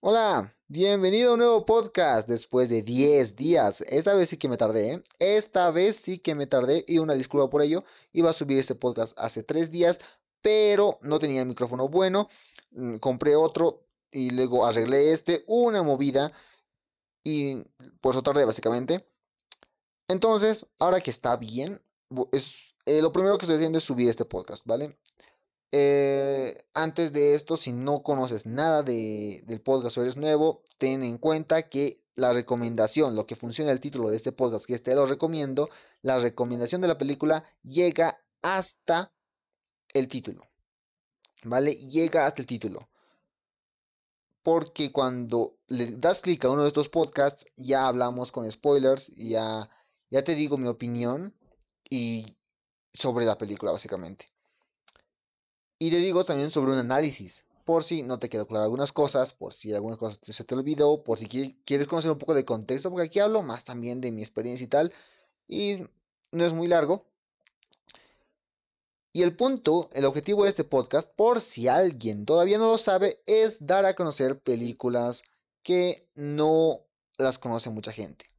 Hola, bienvenido a un nuevo podcast después de 10 días. Esta vez sí que me tardé, ¿eh? Esta vez sí que me tardé y una disculpa por ello. Iba a subir este podcast hace 3 días, pero no tenía el micrófono bueno. Mm, compré otro y luego arreglé este, una movida y por eso tardé básicamente. Entonces, ahora que está bien, eh, lo primero que estoy haciendo es subir este podcast, ¿vale? Eh, antes de esto, si no conoces nada de, del podcast o eres nuevo, ten en cuenta que la recomendación, lo que funciona el título de este podcast, que este lo recomiendo, la recomendación de la película llega hasta el título. ¿Vale? Llega hasta el título. Porque cuando le das clic a uno de estos podcasts, ya hablamos con spoilers, ya, ya te digo mi opinión y sobre la película, básicamente. Y te digo también sobre un análisis, por si no te quedó claro algunas cosas, por si algunas cosas se te olvidó, por si quieres conocer un poco de contexto, porque aquí hablo más también de mi experiencia y tal, y no es muy largo. Y el punto, el objetivo de este podcast, por si alguien todavía no lo sabe, es dar a conocer películas que no las conoce mucha gente.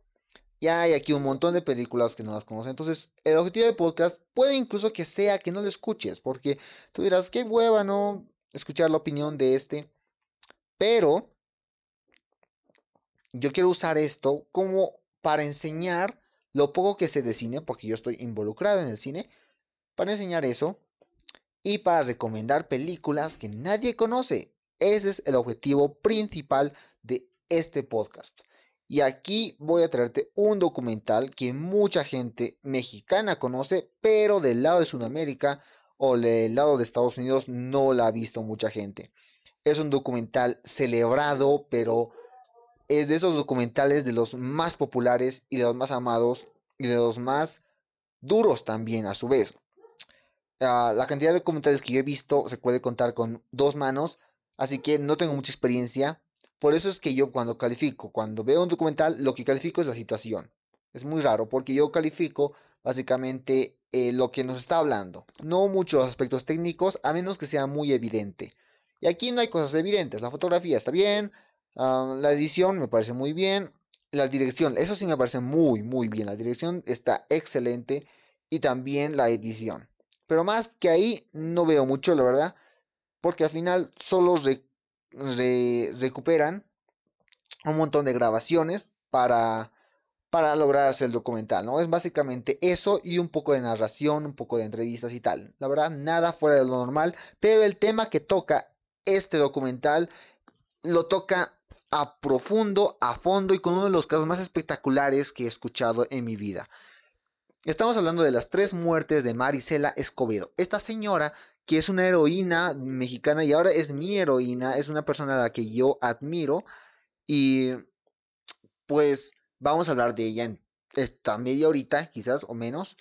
Ya hay aquí un montón de películas que no las conocen. Entonces, el objetivo del podcast puede incluso que sea que no lo escuches. Porque tú dirás, qué hueva, ¿no? Escuchar la opinión de este. Pero yo quiero usar esto como para enseñar lo poco que sé de cine, porque yo estoy involucrado en el cine, para enseñar eso y para recomendar películas que nadie conoce. Ese es el objetivo principal de este podcast. Y aquí voy a traerte un documental que mucha gente mexicana conoce, pero del lado de Sudamérica o del lado de Estados Unidos no la ha visto mucha gente. Es un documental celebrado, pero es de esos documentales de los más populares y de los más amados y de los más duros también a su vez. Ah, la cantidad de documentales que yo he visto se puede contar con dos manos, así que no tengo mucha experiencia, por eso es que yo cuando califico, cuando veo un documental, lo que califico es la situación. Es muy raro porque yo califico básicamente eh, lo que nos está hablando. No muchos aspectos técnicos, a menos que sea muy evidente. Y aquí no hay cosas evidentes. La fotografía está bien, ah, la edición me parece muy bien, la dirección, eso sí me parece muy, muy bien. La dirección está excelente y también la edición. Pero más que ahí no veo mucho, la verdad, porque al final solo recuperan un montón de grabaciones para, para lograr hacer el documental, ¿no? Es básicamente eso y un poco de narración, un poco de entrevistas y tal. La verdad, nada fuera de lo normal, pero el tema que toca este documental lo toca a profundo, a fondo y con uno de los casos más espectaculares que he escuchado en mi vida. Estamos hablando de las tres muertes de Marisela Escobedo. Esta señora que es una heroína mexicana y ahora es mi heroína, es una persona a la que yo admiro y pues vamos a hablar de ella en esta media horita, quizás o menos,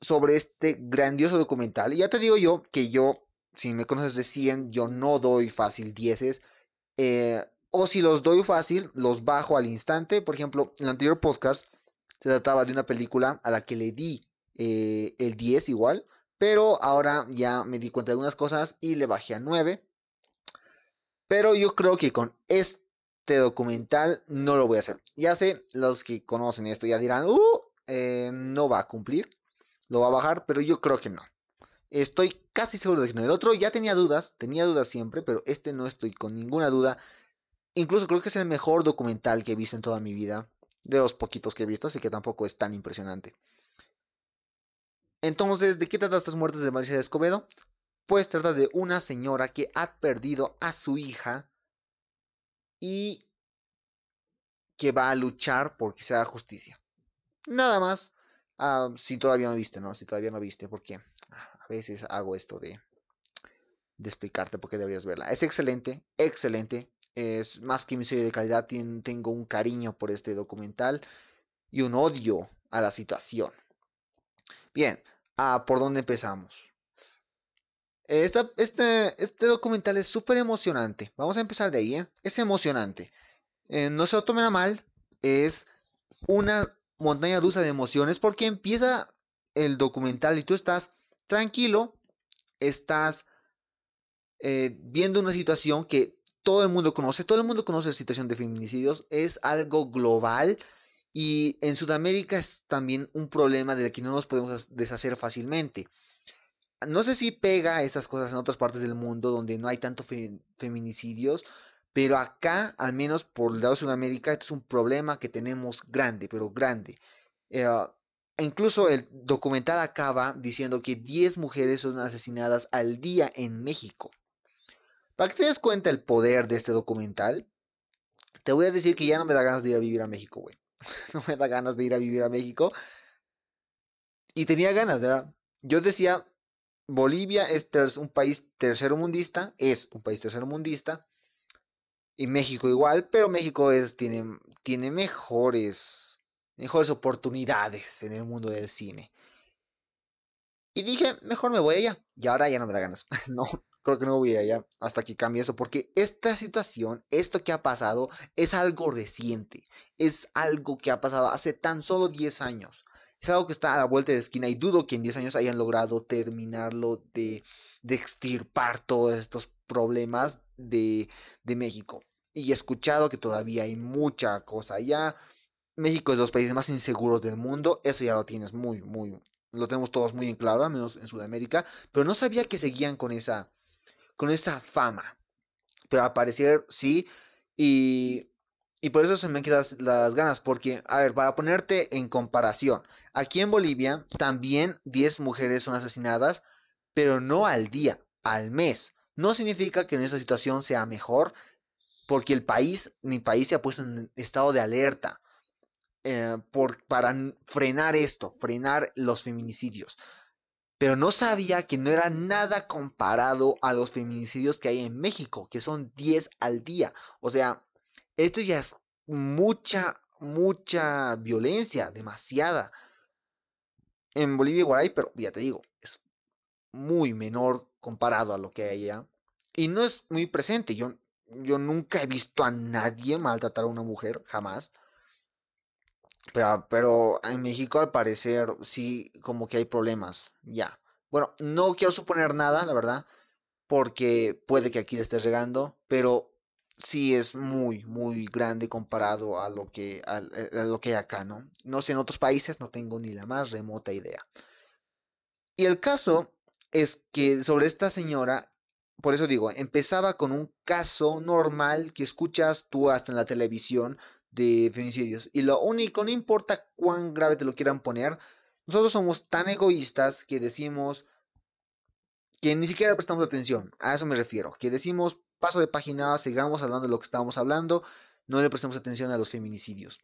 sobre este grandioso documental. Y ya te digo yo que yo, si me conoces recién, yo no doy fácil dieces. Eh, o si los doy fácil, los bajo al instante. Por ejemplo, en el anterior podcast se trataba de una película a la que le di eh, el 10 igual. Pero ahora ya me di cuenta de algunas cosas y le bajé a 9. Pero yo creo que con este documental no lo voy a hacer. Ya sé, los que conocen esto ya dirán, uh, eh, no va a cumplir. Lo va a bajar, pero yo creo que no. Estoy casi seguro de que no. El otro ya tenía dudas, tenía dudas siempre, pero este no estoy con ninguna duda. Incluso creo que es el mejor documental que he visto en toda mi vida. De los poquitos que he visto, así que tampoco es tan impresionante. Entonces, ¿de qué trata estas muertes de Marisa de Escobedo? Pues trata de una señora que ha perdido a su hija y que va a luchar por que se haga justicia. Nada más. Si todavía no viste, ¿no? Si todavía no viste, porque a veces hago esto de, explicarte por qué deberías verla. Es excelente, excelente. Es más que mi serie de calidad. Tengo un cariño por este documental y un odio a la situación. Bien, ah, ¿por dónde empezamos? este, este documental es súper emocionante. Vamos a empezar de ahí, ¿eh? Es emocionante. Eh, no se lo tomen a mal. Es una montaña rusa de emociones porque empieza el documental y tú estás tranquilo, estás eh, viendo una situación que todo el mundo conoce, todo el mundo conoce la situación de feminicidios, es algo global y en Sudamérica es también un problema del que no nos podemos deshacer fácilmente. No sé si pega estas cosas en otras partes del mundo donde no hay tanto feminicidios, pero acá, al menos por el lado de Sudamérica, esto es un problema que tenemos grande, pero grande. Eh, incluso el documental acaba diciendo que 10 mujeres son asesinadas al día en México. Para que te des cuenta el poder de este documental, te voy a decir que ya no me da ganas de ir a vivir a México, güey. no me da ganas de ir a vivir a México. Y tenía ganas, ¿verdad? Yo decía, Bolivia es un país tercermundista, es un país tercermundista, y México igual, pero México es, tiene, tiene mejores, mejores oportunidades en el mundo del cine. Y dije, mejor me voy allá. Y ahora ya no me da ganas. no, creo que no voy allá hasta que cambie eso, porque esta situación, esto que ha pasado, es algo reciente. Es algo que ha pasado hace tan solo 10 años. Es algo que está a la vuelta de esquina y dudo que en 10 años hayan logrado terminarlo de, de extirpar todos estos problemas de, de México. Y he escuchado que todavía hay mucha cosa allá. México es de los países más inseguros del mundo. Eso ya lo tienes muy, muy, lo tenemos todos muy en claro, al menos en Sudamérica. Pero no sabía que seguían con esa, con esa fama. Pero al parecer sí. Y, y por eso se me quedan las ganas. Porque, a ver, para ponerte en comparación. Aquí en Bolivia también 10 mujeres son asesinadas. Pero no al día, al mes. No significa que en esta situación sea mejor. Porque el país, mi país se ha puesto en estado de alerta. Eh, por, para frenar esto, frenar los feminicidios pero no sabía que no era nada comparado a los feminicidios que hay en México, que son 10 al día. O sea, esto ya es mucha, mucha violencia, demasiada. En Bolivia igual hay, pero ya te digo, es muy menor comparado a lo que hay allá. Y no es muy presente. Yo, yo nunca he visto a nadie maltratar a una mujer, jamás. Pero, pero en México al parecer sí como que hay problemas, ya. Bueno, no quiero suponer nada, la verdad, porque puede que aquí le estés regando, pero sí es muy, muy grande comparado a lo que, a, a lo que hay acá, ¿no? No sé, en otros países no tengo ni la más remota idea. Y el caso es que sobre esta señora, por eso digo, empezaba con un caso normal que escuchas tú hasta en la televisión de femicidios. Y lo único, no importa cuán grave te lo quieran poner, nosotros somos tan egoístas que decimos que ni siquiera prestamos atención. A eso me refiero. Que decimos, paso de página, sigamos hablando de lo que estábamos hablando, no le prestemos atención a los feminicidios.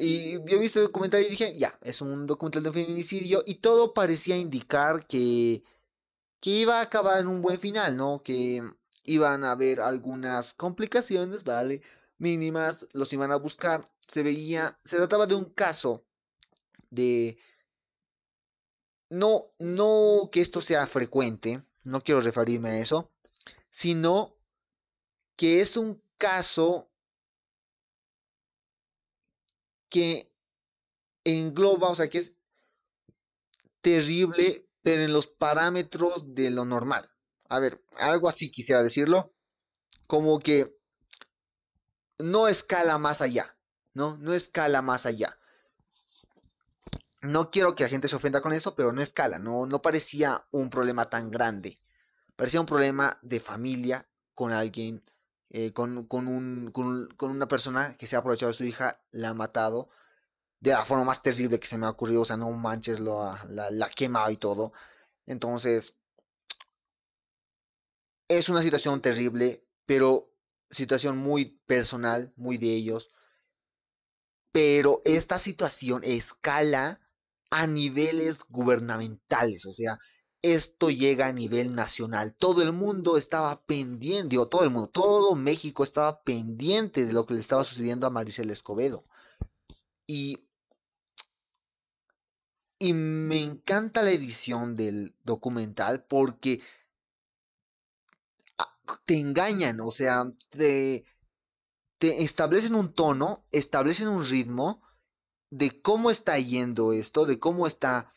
y yo he visto el documental y dije, ya, es un documental de feminicidio y todo parecía indicar que, que iba a acabar en un buen final, ¿no? Que iban a haber algunas complicaciones, ¿vale? Mínimas, los iban a buscar. Se veía, se trataba de un caso de... No, no que esto sea frecuente, no quiero referirme a eso, sino que es un caso que engloba, o sea, que es terrible, pero en los parámetros de lo normal a ver, algo así quisiera decirlo, como que no escala más allá, ¿no? No escala más allá. No quiero que la gente se ofenda con eso, pero no escala, no, no parecía un problema tan grande. Parecía un problema de familia con alguien, eh, con, con, un, con, una persona que se ha aprovechado de su hija, la ha matado de la forma más terrible que se me ha ocurrido, o sea, no manches, lo, la, la quemado y todo. Entonces, es una situación terrible, pero situación muy personal, muy de ellos. Pero esta situación escala a niveles gubernamentales, o sea, esto llega a nivel nacional. Todo el mundo estaba pendiente, todo el mundo, todo México estaba pendiente de lo que le estaba sucediendo a Maricel Escobedo. Y, y me encanta la edición del documental porque te engañan, o sea, te, te establecen un tono, establecen un ritmo de cómo está yendo esto, de cómo está,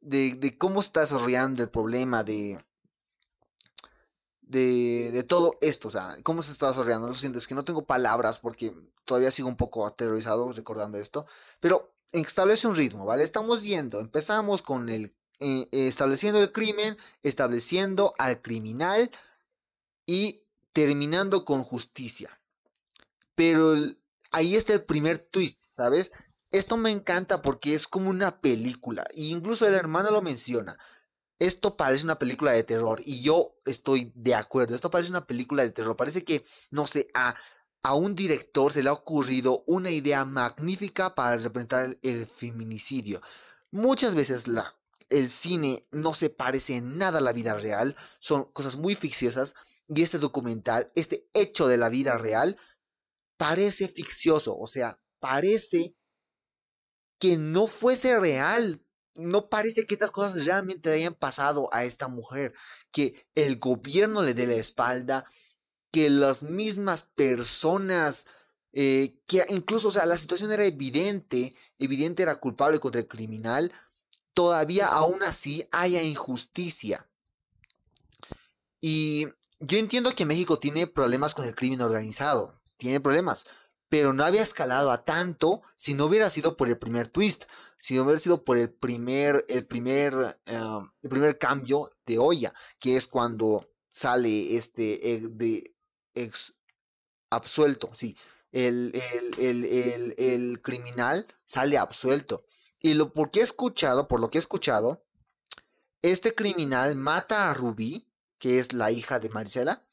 de, de cómo está desarrollando el problema, de, de, todo esto, o sea, cómo se está desarrollando. Lo siento, es que no tengo palabras porque todavía sigo un poco aterrorizado recordando esto, pero establece un ritmo, ¿vale? Estamos viendo, empezamos con el, eh, estableciendo el crimen, estableciendo al criminal y terminando con justicia. Pero ahí está el primer twist, ¿sabes? Esto me encanta porque es como una película, e incluso el hermano lo menciona esto parece una película de terror y yo estoy de acuerdo, esto parece una película de terror, parece que, no sé, a, a un director se le ha ocurrido una idea magnífica para representar el, feminicidio. Muchas veces la, el cine no se parece en nada a la vida real, son cosas muy ficciosas y este documental, este hecho de la vida real, parece ficcioso, o sea, parece que no fuese real, no parece que estas cosas realmente hayan pasado a esta mujer, que el gobierno le dé la espalda, que las mismas personas, eh, que incluso, o sea, la situación era evidente, evidente era culpable contra el criminal, todavía aún así haya injusticia. Y yo entiendo que México tiene problemas con el crimen organizado, tiene problemas, pero no había escalado a tanto si no hubiera sido por el primer twist si no hubiera sido por el primer, el primer, em, el primer cambio de olla, que es cuando sale este eh, de ex absuelto, sí, el, el, el, el, criminal sale absuelto. Y lo porque he escuchado, por lo que he escuchado, este criminal mata a Ruby, que es la hija de Maricela,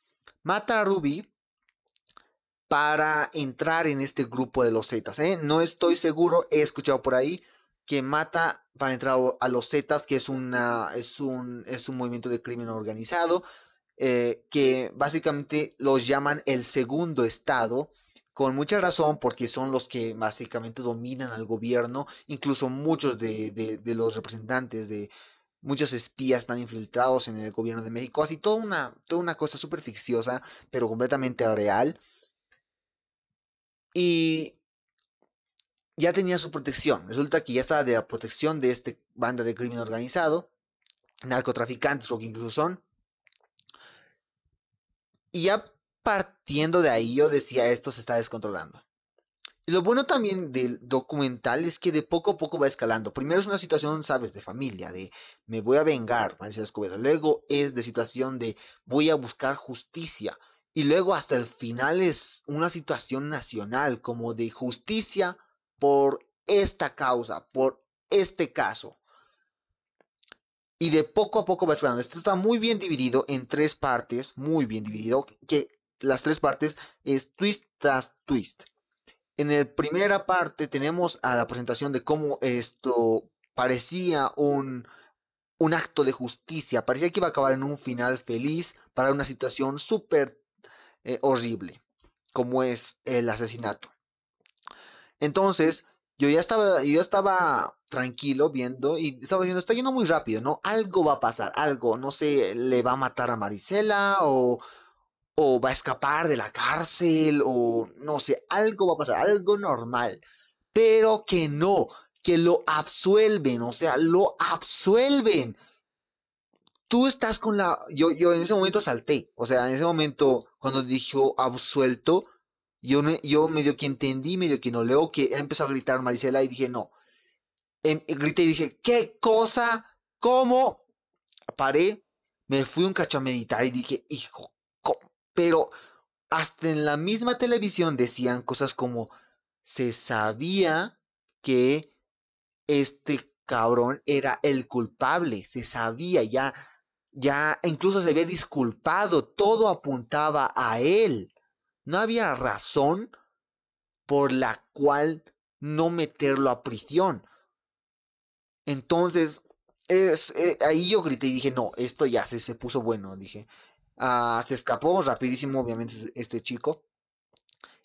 mata a Ruby para entrar en este grupo de los Zetas. ¿eh? No estoy seguro, he escuchado por ahí, que mata para entrar a los Zetas, que es, una, es, un, es un movimiento de crimen organizado, eh, que básicamente los llaman el segundo estado, con mucha razón porque son los que básicamente dominan al gobierno, incluso muchos de, de, los representantes de muchos espías están infiltrados en el gobierno de México, así toda una, toda una cosa súper ficciosa, pero completamente real. Y ya tenía su protección. Resulta que ya estaba de la protección de esta banda de crimen organizado, narcotraficantes, lo que incluso son. Y ya partiendo de ahí, yo decía, esto se está descontrolando. Y lo bueno también del documental es que de poco a poco va escalando. Primero es una situación, sabes, de familia, de me voy a vengar, Escobedo. Luego es de situación de voy a buscar justicia. Y luego hasta el final es una situación nacional, como de justicia por esta causa, por este caso. Y de poco a poco va escalando. Esto está muy bien dividido en tres partes, muy bien dividido, que las tres partes es twist tras twist. En la primera parte tenemos a la presentación de cómo esto parecía un, un acto de justicia, parecía que iba a acabar en un final feliz para una situación súper eh, horrible, como es el asesinato. Entonces, yo ya estaba, yo estaba tranquilo viendo y estaba diciendo, está yendo muy rápido, ¿no? Algo va a pasar, algo, no sé, le va a matar a Marisela o, o va a escapar de la cárcel o no sé, algo va a pasar, algo normal. Pero que no, que lo absuelven, o sea, lo absuelven. Tú estás con la... Yo, yo en ese momento salté, o sea, en ese momento cuando dijo absuelto, yo, yo medio que entendí, medio que no leo, que empezó a gritar Marisela y dije, no. Em, grité y dije, ¿qué cosa? ¿Cómo? Paré, me fui un cacho a meditar y dije, hijo. Pero hasta en la misma televisión decían cosas como, se sabía que este cabrón era el culpable, se sabía ya, ya incluso se había disculpado, todo apuntaba a él. No había razón por la cual no meterlo a prisión. Entonces, es, eh, ahí yo grité y dije, no, esto ya se, se puso bueno, dije. Ah, se escapó rapidísimo, obviamente, este chico.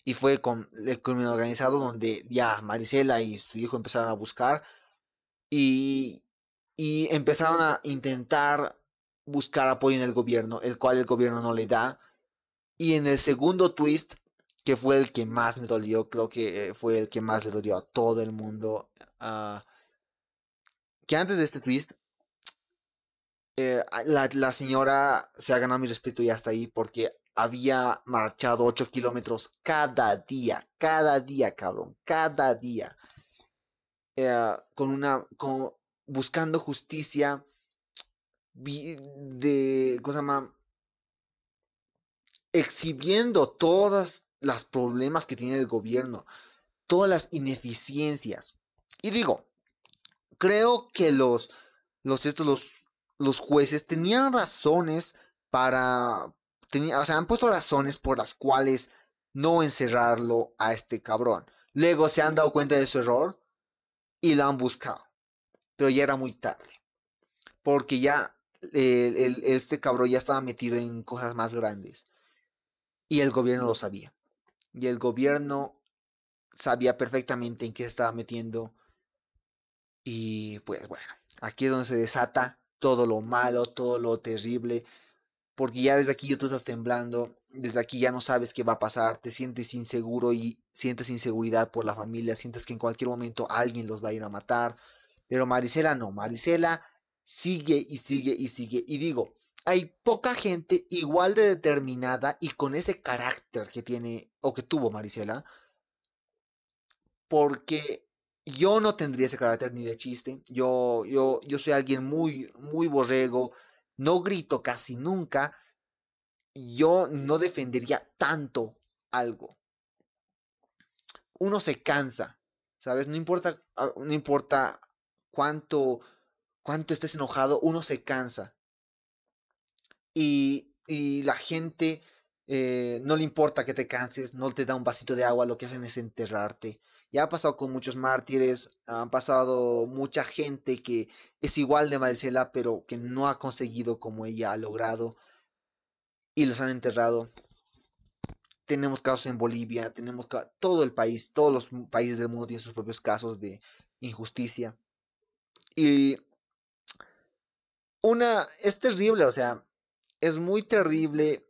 Y fue con el crimen organizado donde ya Marisela y su hijo empezaron a buscar. Y, y empezaron a intentar buscar apoyo en el gobierno, el cual el gobierno no le da. Y en el segundo twist, que fue el que más me dolió, creo que eh, fue el que más le dolió a todo el mundo. Ah, que antes de este twist, eh, la, la, señora se ha ganado mi respeto y hasta ahí porque había marchado 8 kilómetros cada día, cada día, cabrón, cada día. Eh, con una, con, buscando justicia de, cosa más, exhibiendo todas las problemas que tiene el gobierno, todas las ineficiencias. Y digo, creo que los, los, estos, los, los jueces tenían razones para, o sea, han puesto razones por las cuales no encerrarlo a este cabrón. Luego se han dado cuenta de su error y lo han buscado. Pero ya era muy tarde. Porque ya este cabrón ya estaba metido en cosas más grandes. Y el gobierno lo sabía. Y el gobierno sabía perfectamente en qué se estaba metiendo. Y pues bueno, aquí es donde se desata todo lo malo, todo lo terrible. Porque ya desde aquí tú estás temblando, desde aquí ya no sabes qué va a pasar, te sientes inseguro y sientes inseguridad por la familia, sientes que en cualquier momento alguien los va a ir a matar. Pero Marisela no, Marisela sigue y sigue y sigue. Y digo, hay poca gente igual de determinada y con ese carácter que tiene o que tuvo Marisela. Porque yo no tendría ese carácter ni de chiste. Yo, yo, yo soy alguien muy, muy borrego. No grito casi nunca. Yo no defendería tanto algo. Uno se cansa, ¿sabes? No importa, ah, no importa cuánto, cuánto estés enojado, uno se cansa. Y, y la gente eh, no le importa que te canses, no te da un vasito de agua, lo que hacen es enterrarte. Ya ha pasado con muchos mártires, han pasado mucha gente que es igual de Marcela, pero que no ha conseguido como ella ha logrado. Y los han enterrado. Tenemos casos en Bolivia, tenemos todo el país, todos los países del mundo tienen sus propios casos de injusticia. Y una, es terrible, o sea, es muy terrible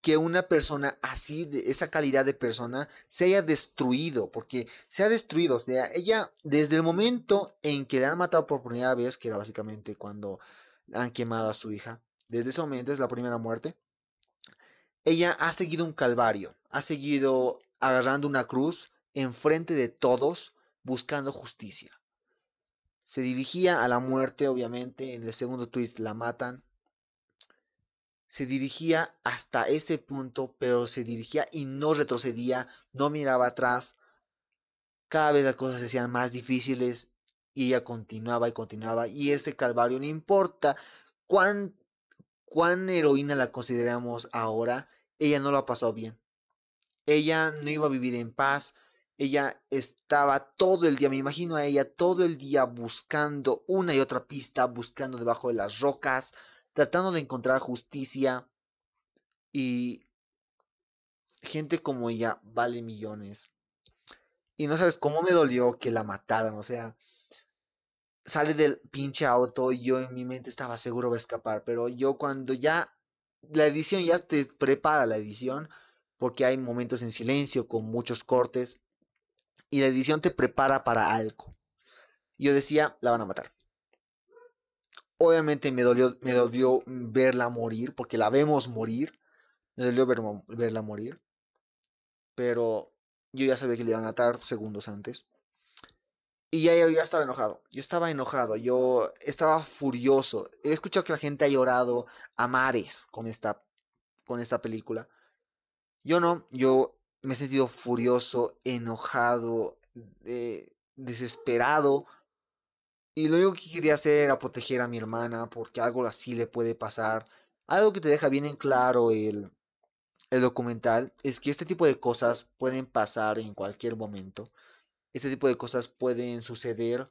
que una persona así, de esa calidad de persona, se haya destruido, porque se ha destruido, o sea, ella, desde el momento en que la han matado por primera vez, que era básicamente cuando han quemado a su hija, desde ese momento es la primera muerte, ella ha seguido un calvario, ha seguido agarrando una cruz enfrente de todos, buscando justicia. Se dirigía a la muerte, obviamente. En el segundo twist la matan. Se dirigía hasta ese punto, pero se dirigía y no retrocedía, no miraba atrás. Cada vez las cosas se hacían más difíciles y ella continuaba y continuaba. Y ese calvario, no importa cuán, cuán heroína la consideramos ahora, ella no lo ha pasado bien. Ella no iba a vivir en paz, ella estaba todo el día, me imagino a ella todo el día buscando una y otra pista, buscando debajo de las rocas, tratando de encontrar justicia. Y gente como ella vale millones. Y no sabes cómo me dolió que la mataran, o sea, sale del pinche auto y yo en mi mente estaba seguro de escapar, pero yo cuando ya la edición ya te prepara la edición, porque hay momentos en silencio con muchos cortes y la edición te prepara para algo. Yo decía, la van a matar. Obviamente me dolió, me dolió verla morir, porque la vemos morir. Me dolió verla morir. Pero yo ya sabía que le iban a matar segundos antes. Y ya, ya estaba enojado. Yo estaba enojado. Yo estaba furioso. He escuchado que la gente ha llorado a mares con esta, con esta película. Yo no. Yo me he sentido furioso, enojado, eh, desesperado. Y lo único que quería hacer era proteger a mi hermana porque algo así le puede pasar. Algo que te deja bien en claro el, el documental es que este tipo de cosas pueden pasar en cualquier momento. Este tipo de cosas pueden suceder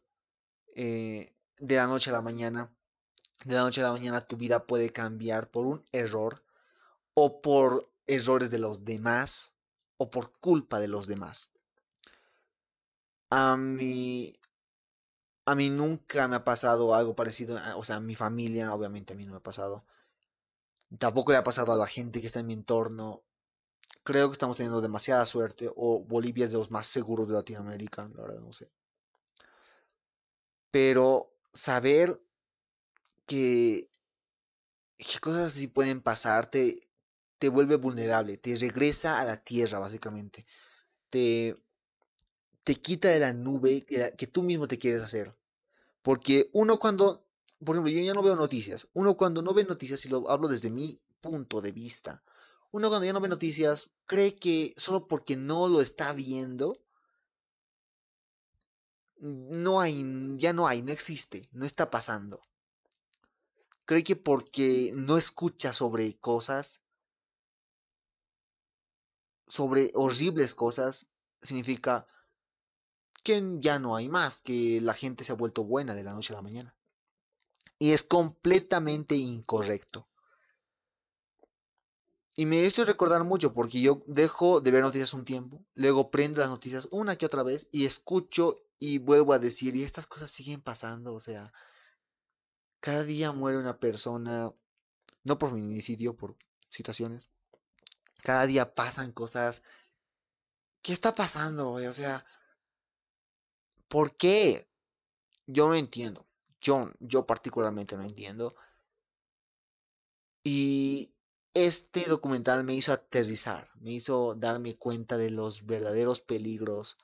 eh, de la noche a la mañana. De la noche a la mañana tu vida puede cambiar por un error o por errores de los demás o por culpa de los demás. A mí, a mí nunca me ha pasado algo parecido, o sea, a mi familia, obviamente a mí no me ha pasado. Tampoco le ha pasado a la gente que está en mi entorno. Creo que estamos teniendo demasiada suerte, o Bolivia es de los más seguros de Latinoamérica, la verdad no sé. Pero saber que cosas así pueden pasar, te, te vuelve vulnerable, te regresa a la tierra, básicamente. Te, te quita de la nube que, tú mismo te quieres hacer. Porque uno cuando, por ejemplo, yo ya no veo noticias. Uno cuando no ve noticias, y lo hablo desde mi punto de vista, uno cuando ya no ve noticias cree que solo porque no lo está viendo, no hay, ya no hay, no existe, no está pasando. Cree que porque no escucha sobre cosas, sobre horribles cosas, significa que ya no hay más, que la gente se ha vuelto buena de la noche a la mañana. Y es completamente incorrecto. Y me hizo recordar mucho porque yo dejo de ver noticias un tiempo, luego prendo las noticias una que otra vez y escucho y vuelvo a decir, y estas cosas siguen pasando, o sea, cada día muere una persona, no por feminicidio, por situaciones. Cada día pasan cosas. ¿Qué está pasando, O sea, ¿por qué? Yo no entiendo. Yo, yo particularmente no entiendo. Y este documental me hizo aterrizar, me hizo darme cuenta de los verdaderos peligros,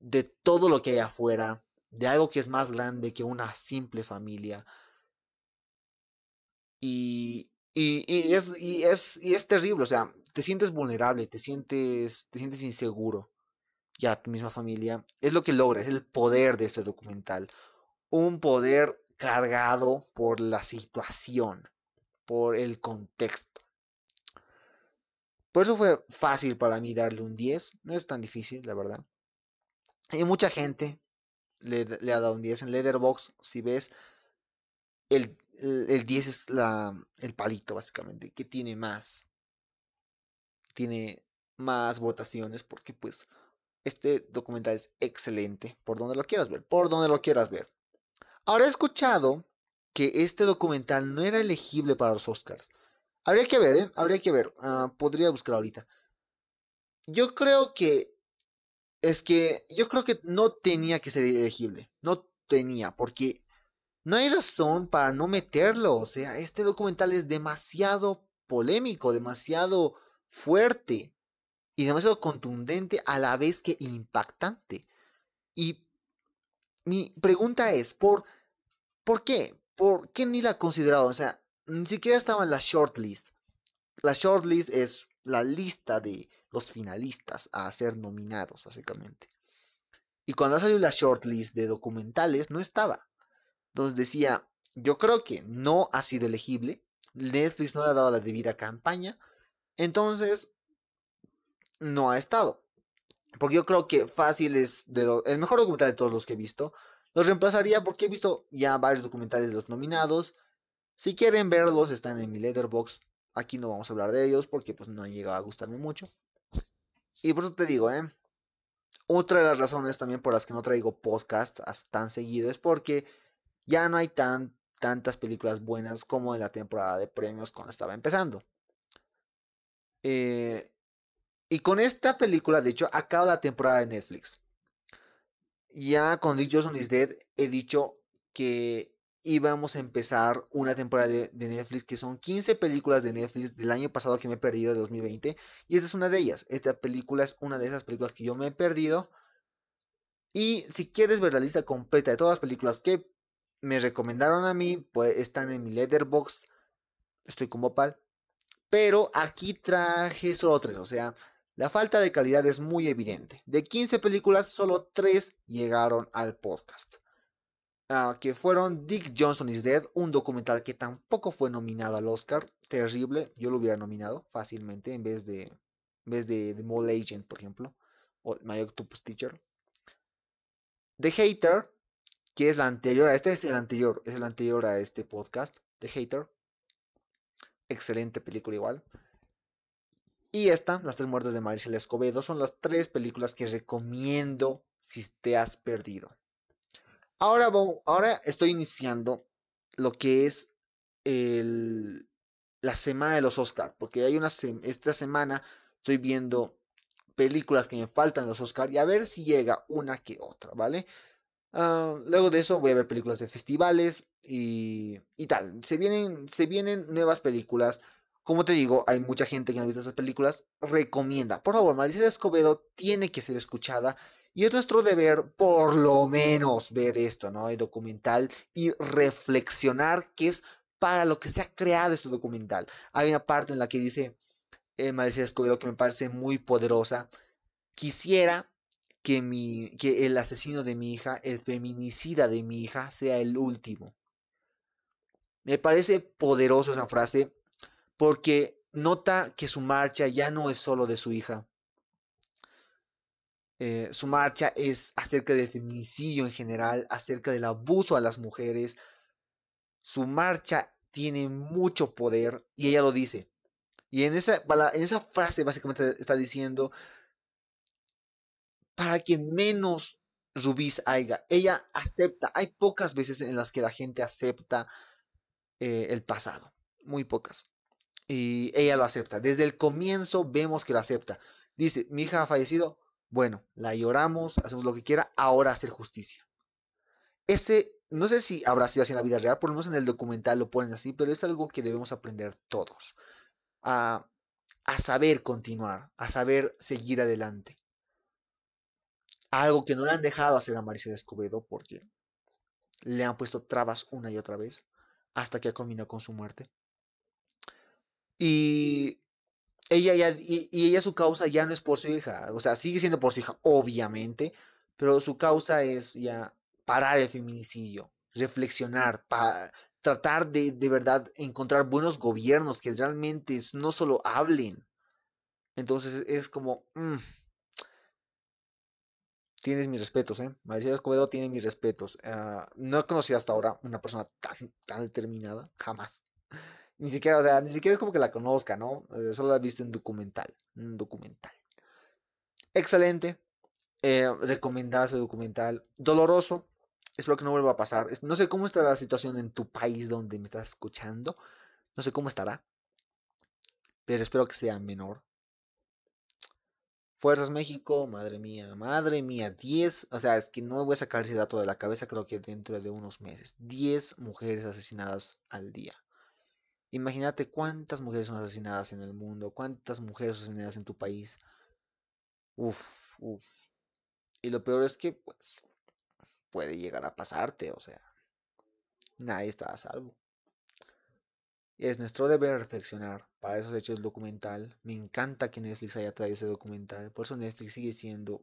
de todo lo que hay afuera, de algo que es más grande que una simple familia. Y, y, y, es, y, es, y es terrible, o sea, te sientes vulnerable, te sientes, te sientes inseguro. Ya, tu misma familia. Es lo que logra, es el poder de este documental. Un poder cargado por la situación por el contexto. Por eso fue fácil para mí darle un 10. No es tan difícil, la verdad. Y mucha gente le, ha dado un 10 en Leatherbox. Si ves, el, el, 10 es la, el palito, básicamente, que tiene más. Tiene más votaciones porque pues este documental es excelente. Por donde lo quieras ver, por donde lo quieras ver. Ahora he escuchado que este documental no era elegible para los Oscars. Habría que ver, ¿eh? Habría que ver. Ah, podría buscar ahorita. Yo creo que. Es que. Yo creo que no tenía que ser elegible. No tenía. Porque. No hay razón para no meterlo. O sea, este documental es demasiado polémico. Demasiado fuerte. Y demasiado contundente a la vez que impactante. Y. Mi pregunta es: ¿por, ¿por qué? ¿por qué ni la ha considerado? O sea, ni siquiera estaba en la shortlist. La shortlist es la lista de los finalistas a ser nominados, básicamente. Y cuando ha salido la shortlist de documentales, no estaba. Entonces decía, yo creo que no ha sido elegible. Netflix no le ha dado la debida campaña. Entonces, no ha estado. Porque yo creo que fácil es de el mejor documental de todos los que he visto. Los reemplazaría porque he visto ya varios documentales de los nominados. Si quieren verlos, están en mi letterbox. Aquí no vamos a hablar de ellos porque pues no han llegado a gustarme mucho. Y por eso te digo, ¿eh? Otra de las razones también por las que no traigo podcast tan seguido es porque ya no hay tan, tantas películas buenas como en la temporada de premios cuando estaba empezando. Eh, y con esta película, de hecho, acaba la temporada de Netflix ya con Dick Johnson is Dead he dicho que íbamos a empezar una temporada de, Netflix que son 15 películas de Netflix del año pasado que me he perdido de 2020 y esta es una de ellas. Esta película es una de esas películas que yo me he perdido. Y si quieres ver la lista completa de todas las películas que me recomendaron a mí, pues están en mi letterbox. Estoy como pal. Pero aquí traje solo tres, o sea, la falta de calidad es muy evidente. De 15 películas, solo 3 llegaron al podcast. Ah, que fueron Dick Johnson is Dead, un documental que tampoco fue nominado al Oscar. Terrible, yo lo hubiera nominado fácilmente en vez de, en vez de The Mole Agent, por ejemplo, o My Octopus Teacher. The Hater, que es la anterior, este es el anterior, es el anterior a este podcast, The Hater. Excelente película igual. Y esta, Las tres muertes de Maricela Escobedo, son las tres películas que recomiendo si te has perdido. Ahora, ahora estoy iniciando lo que es el, la semana de los Oscars, porque hay una esta semana estoy viendo películas que me faltan los Oscars y a ver si llega una que otra, ¿vale? Ah, luego de eso voy a ver películas de festivales y, y tal. Se vienen, se vienen nuevas películas. Como te digo, hay mucha gente que ha visto esas películas. Recomienda. Por favor, Maricela Escobedo tiene que ser escuchada. Y es nuestro deber, por lo menos, ver esto, ¿no? El documental y reflexionar qué es para lo que se ha creado este documental. Hay una parte en la que dice eh, Maricela Escobedo que me parece muy poderosa. Quisiera que, mi, que el asesino de mi hija, el feminicida de mi hija, sea el último. Me parece poderoso esa frase porque nota que su marcha ya no es solo de su hija. Eh, su marcha es acerca del feminicidio en general, acerca del abuso a las mujeres. Su marcha tiene mucho poder y ella lo dice. Y en esa, en esa frase básicamente está diciendo, para que menos rubíes haya. Ella acepta. Hay pocas veces en las que la gente acepta eh, el pasado. Muy pocas. Y ella lo acepta. Desde el comienzo vemos que lo acepta. Dice, mi hija ha fallecido. Bueno, la lloramos, hacemos lo que quiera, ahora hacer justicia. Ese, no sé si habrá sido así en la vida real, por lo menos en el documental lo ponen así, pero es algo que debemos aprender todos. A, a saber continuar, a saber seguir adelante. Algo que no le han dejado hacer a Maricela Escobedo porque le han puesto trabas una y otra vez hasta que ha combinado con su muerte. Y ella ya, y, ella su causa ya no es por su hija, o sea, sigue siendo por su hija, obviamente, pero su causa es ya parar el feminicidio, reflexionar, para tratar de de verdad encontrar buenos gobiernos que realmente no solo hablen. Entonces es como, mm, tienes mis respetos, ¿eh? Maricela Escobedo tiene mis respetos. Ah, no he conocido hasta ahora una persona tan, tan determinada, jamás. Ni siquiera, o sea, ni siquiera es como que la conozca, ¿no? Eh, solo la he visto en documental, un documental. Excelente. Eh, recomendado ese documental. Doloroso. Espero que no vuelva a pasar. No sé cómo está la situación en tu país donde me estás escuchando. No sé cómo estará. Pero espero que sea menor. Fuerzas México, madre mía, madre mía, 10, o sea, es que no me voy a sacar ese dato de la cabeza, creo que dentro de unos meses, 10 mujeres asesinadas al día. Imagínate cuántas mujeres son asesinadas en el mundo, cuántas mujeres asesinadas en tu país. Uf, uf. Y lo peor es que, pues, puede llegar a pasarte, o sea, nadie está a salvo. Es nuestro deber reflexionar. Para eso he hecho el documental. Me encanta que Netflix haya traído ese documental. Por eso Netflix sigue siendo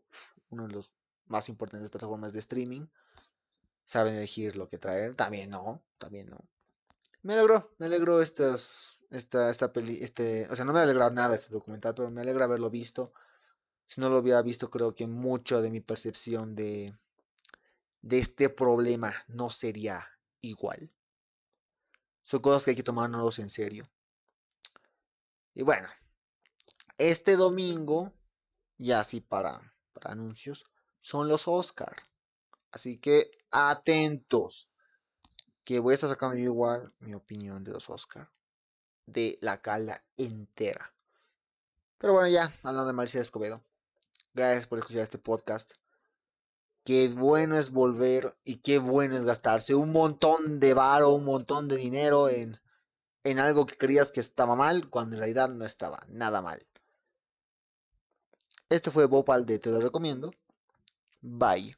uno de los más importantes plataformas de streaming. Saben elegir lo que traer. También no. También no. Me alegró. Me alegró esta, esta peli. Este, o sea, no me alegró nada este documental, pero me alegra haberlo visto. Si no lo hubiera visto, creo que mucho de mi percepción de, de este problema no sería igual. Son cosas que hay que tomarnos en serio. Y bueno, este domingo, ya así para, para anuncios, son los Oscar. Así que atentos. Que voy a estar sacando yo igual mi opinión de los Oscar. De la cala entera. Pero bueno, ya, hablando de Marcia Escobedo. Gracias por escuchar este podcast. Qué bueno es volver y qué bueno es gastarse un montón de varo, un montón de dinero en, en algo que creías que estaba mal, cuando en realidad no estaba nada mal. Esto fue Bopal de Te lo recomiendo. Bye.